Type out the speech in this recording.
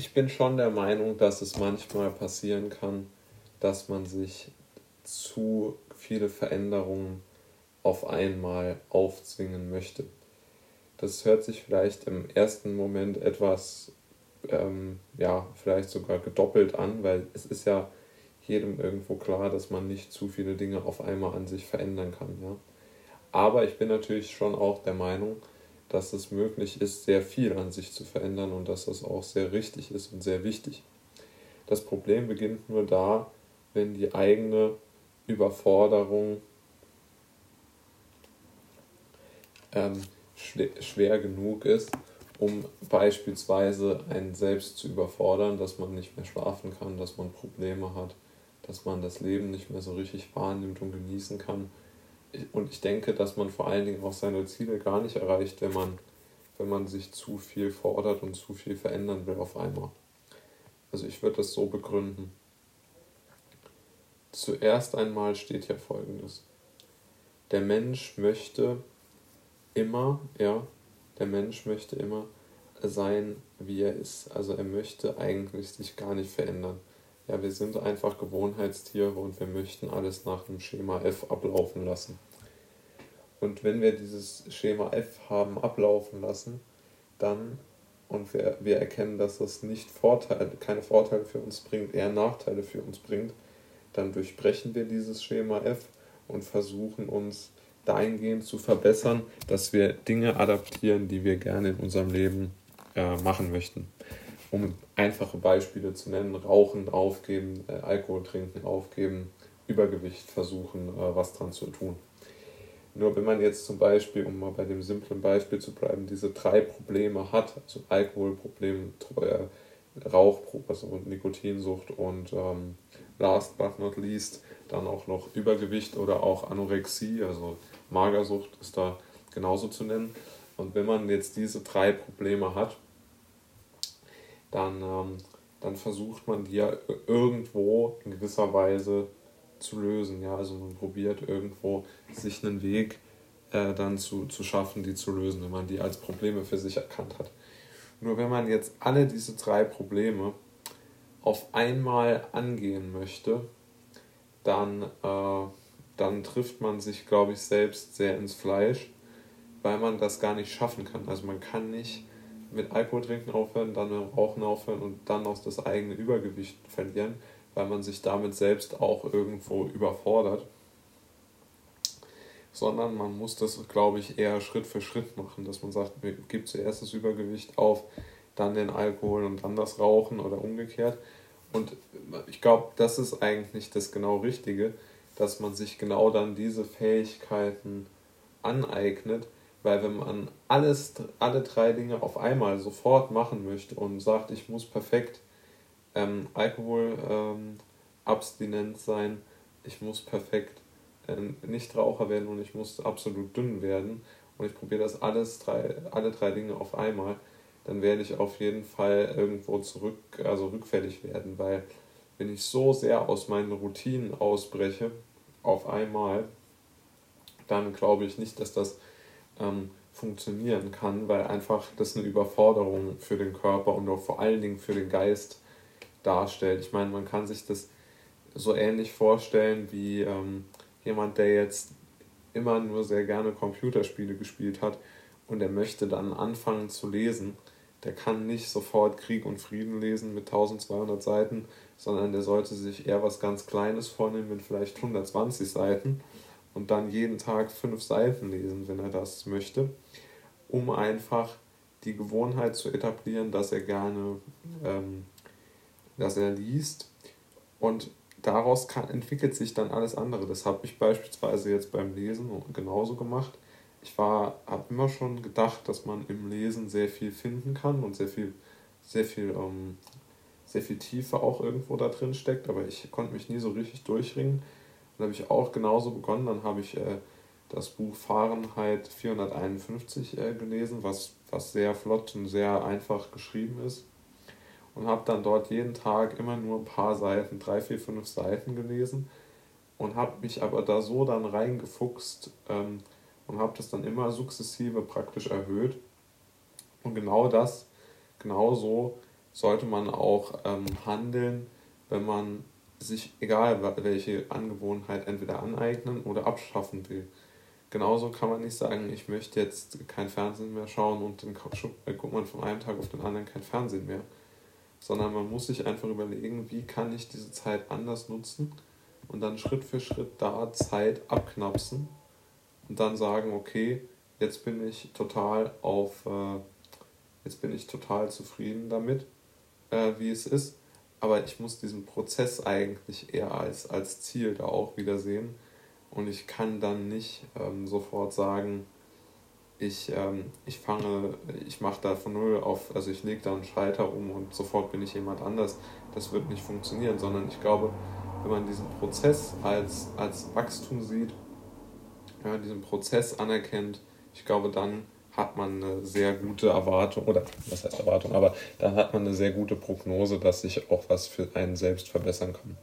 ich bin schon der Meinung, dass es manchmal passieren kann, dass man sich zu viele Veränderungen auf einmal aufzwingen möchte. Das hört sich vielleicht im ersten Moment etwas, ähm, ja, vielleicht sogar gedoppelt an, weil es ist ja jedem irgendwo klar, dass man nicht zu viele Dinge auf einmal an sich verändern kann. Ja? Aber ich bin natürlich schon auch der Meinung, dass es möglich ist, sehr viel an sich zu verändern und dass das auch sehr richtig ist und sehr wichtig. Das Problem beginnt nur da, wenn die eigene Überforderung ähm, schwer genug ist, um beispielsweise einen selbst zu überfordern, dass man nicht mehr schlafen kann, dass man Probleme hat, dass man das Leben nicht mehr so richtig wahrnimmt und genießen kann. Und ich denke, dass man vor allen Dingen auch seine Ziele gar nicht erreicht, wenn man, wenn man sich zu viel fordert und zu viel verändern will auf einmal. Also ich würde das so begründen. Zuerst einmal steht hier folgendes. Der Mensch möchte immer, ja, der Mensch möchte immer sein, wie er ist. Also er möchte eigentlich sich gar nicht verändern. Ja, wir sind einfach Gewohnheitstiere und wir möchten alles nach dem Schema F ablaufen lassen. Und wenn wir dieses Schema F haben ablaufen lassen, dann und wir, wir erkennen, dass das nicht Vorteile, keine Vorteile für uns bringt, eher Nachteile für uns bringt, dann durchbrechen wir dieses Schema F und versuchen uns dahingehend zu verbessern, dass wir Dinge adaptieren, die wir gerne in unserem Leben äh, machen möchten. Um einfache Beispiele zu nennen, Rauchen aufgeben, äh, Alkohol trinken aufgeben, Übergewicht versuchen, äh, was dran zu tun. Nur wenn man jetzt zum Beispiel, um mal bei dem simplen Beispiel zu bleiben, diese drei Probleme hat, also Alkoholproblem, Rauchproblem, also Nikotinsucht und ähm, last but not least dann auch noch Übergewicht oder auch Anorexie, also Magersucht ist da genauso zu nennen. Und wenn man jetzt diese drei Probleme hat, dann, ähm, dann versucht man die ja irgendwo in gewisser Weise zu lösen. Ja? Also man probiert irgendwo sich einen Weg äh, dann zu, zu schaffen, die zu lösen, wenn man die als Probleme für sich erkannt hat. Nur wenn man jetzt alle diese drei Probleme auf einmal angehen möchte, dann, äh, dann trifft man sich, glaube ich, selbst sehr ins Fleisch, weil man das gar nicht schaffen kann. Also man kann nicht mit Alkohol trinken aufhören, dann mit Rauchen aufhören und dann auch das eigene Übergewicht verlieren, weil man sich damit selbst auch irgendwo überfordert. Sondern man muss das, glaube ich, eher Schritt für Schritt machen, dass man sagt, man gibt zuerst das Übergewicht auf, dann den Alkohol und dann das Rauchen oder umgekehrt. Und ich glaube, das ist eigentlich das genau Richtige, dass man sich genau dann diese Fähigkeiten aneignet, weil wenn man alles, alle drei Dinge auf einmal sofort machen möchte und sagt, ich muss perfekt ähm, Alkohol ähm, sein, ich muss perfekt ähm, Nichtraucher werden und ich muss absolut dünn werden und ich probiere das alles drei, alle drei Dinge auf einmal, dann werde ich auf jeden Fall irgendwo zurück, also rückfällig werden, weil wenn ich so sehr aus meinen Routinen ausbreche, auf einmal, dann glaube ich nicht, dass das ähm, funktionieren kann, weil einfach das eine Überforderung für den Körper und auch vor allen Dingen für den Geist darstellt. Ich meine, man kann sich das so ähnlich vorstellen wie ähm, jemand, der jetzt immer nur sehr gerne Computerspiele gespielt hat und er möchte dann anfangen zu lesen. Der kann nicht sofort Krieg und Frieden lesen mit 1200 Seiten, sondern der sollte sich eher was ganz Kleines vornehmen mit vielleicht 120 Seiten und dann jeden Tag fünf Seiten lesen, wenn er das möchte, um einfach die Gewohnheit zu etablieren, dass er gerne, ähm, dass er liest und daraus kann, entwickelt sich dann alles andere. Das habe ich beispielsweise jetzt beim Lesen genauso gemacht. Ich habe immer schon gedacht, dass man im Lesen sehr viel finden kann und sehr viel, sehr viel, ähm, sehr viel Tiefe auch irgendwo da drin steckt, aber ich konnte mich nie so richtig durchringen dann habe ich auch genauso begonnen. Dann habe ich äh, das Buch Fahrenheit 451 äh, gelesen, was, was sehr flott und sehr einfach geschrieben ist. Und habe dann dort jeden Tag immer nur ein paar Seiten, drei, vier, fünf Seiten gelesen. Und habe mich aber da so dann reingefuchst ähm, und habe das dann immer sukzessive praktisch erhöht. Und genau das, genau so sollte man auch ähm, handeln, wenn man sich, egal welche Angewohnheit, entweder aneignen oder abschaffen will. Genauso kann man nicht sagen, ich möchte jetzt kein Fernsehen mehr schauen und dann guckt man von einem Tag auf den anderen kein Fernsehen mehr. Sondern man muss sich einfach überlegen, wie kann ich diese Zeit anders nutzen und dann Schritt für Schritt da Zeit abknapsen und dann sagen, okay, jetzt bin ich total auf, äh, jetzt bin ich total zufrieden damit, äh, wie es ist. Aber ich muss diesen Prozess eigentlich eher als, als Ziel da auch wieder sehen und ich kann dann nicht ähm, sofort sagen, ich, ähm, ich fange, ich mache da von null auf, also ich lege da einen Schalter um und sofort bin ich jemand anders. Das wird nicht funktionieren, sondern ich glaube, wenn man diesen Prozess als, als Wachstum sieht, ja, diesen Prozess anerkennt, ich glaube, dann hat man eine sehr gute Erwartung, oder was heißt Erwartung, aber dann hat man eine sehr gute Prognose, dass sich auch was für einen selbst verbessern kann.